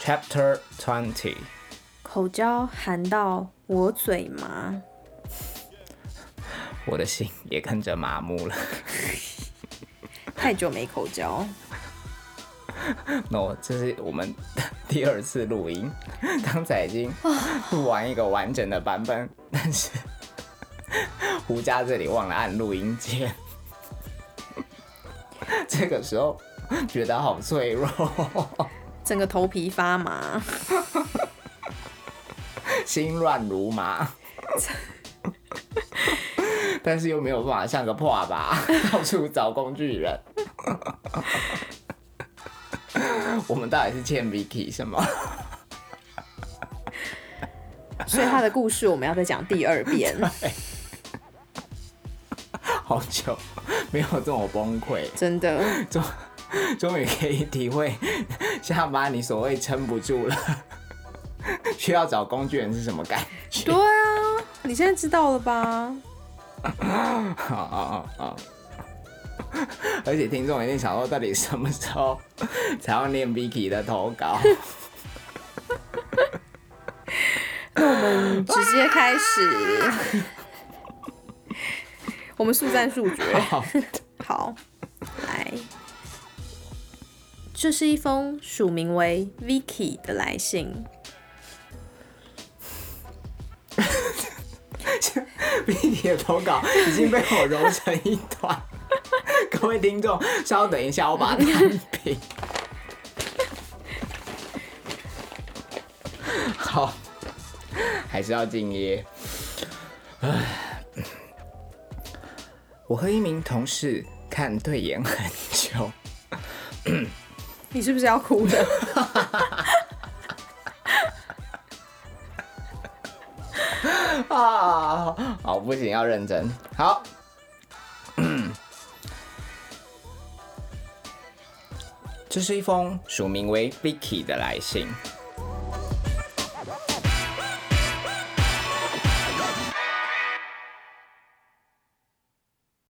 Chapter Twenty，口交含到我嘴麻，我的心也跟着麻木了。太久没口交，no，这是我们第二次录音，刚才已经录完一个完整的版本，但是 胡家这里忘了按录音键，这个时候觉得好脆弱，整个头皮发麻。心乱如麻。但是又没有办法像个破吧，到处找工具人。我们到底是欠 Vicky 什么？所以他的故事我们要再讲第二遍。好久没有这么崩溃，真的，终 终于可以体会 下巴你所谓撑不住了，需要找工具人是什么感觉？对啊，你现在知道了吧？好好好。而且听众一定想说，到底什么时候才要念 Vicky 的投稿？那我们直接开始，我们速战速决。好，这是一封署名为 Vicky 的来信。Vicky 的投稿已经被我揉成一团。各位听众，稍等一下，我把它摊平。好，还是要敬业。唉，我和一名同事看对眼很久，你是不是要哭的？啊，好，不行，要认真。好，这是一封署名为 Vicky 的来信。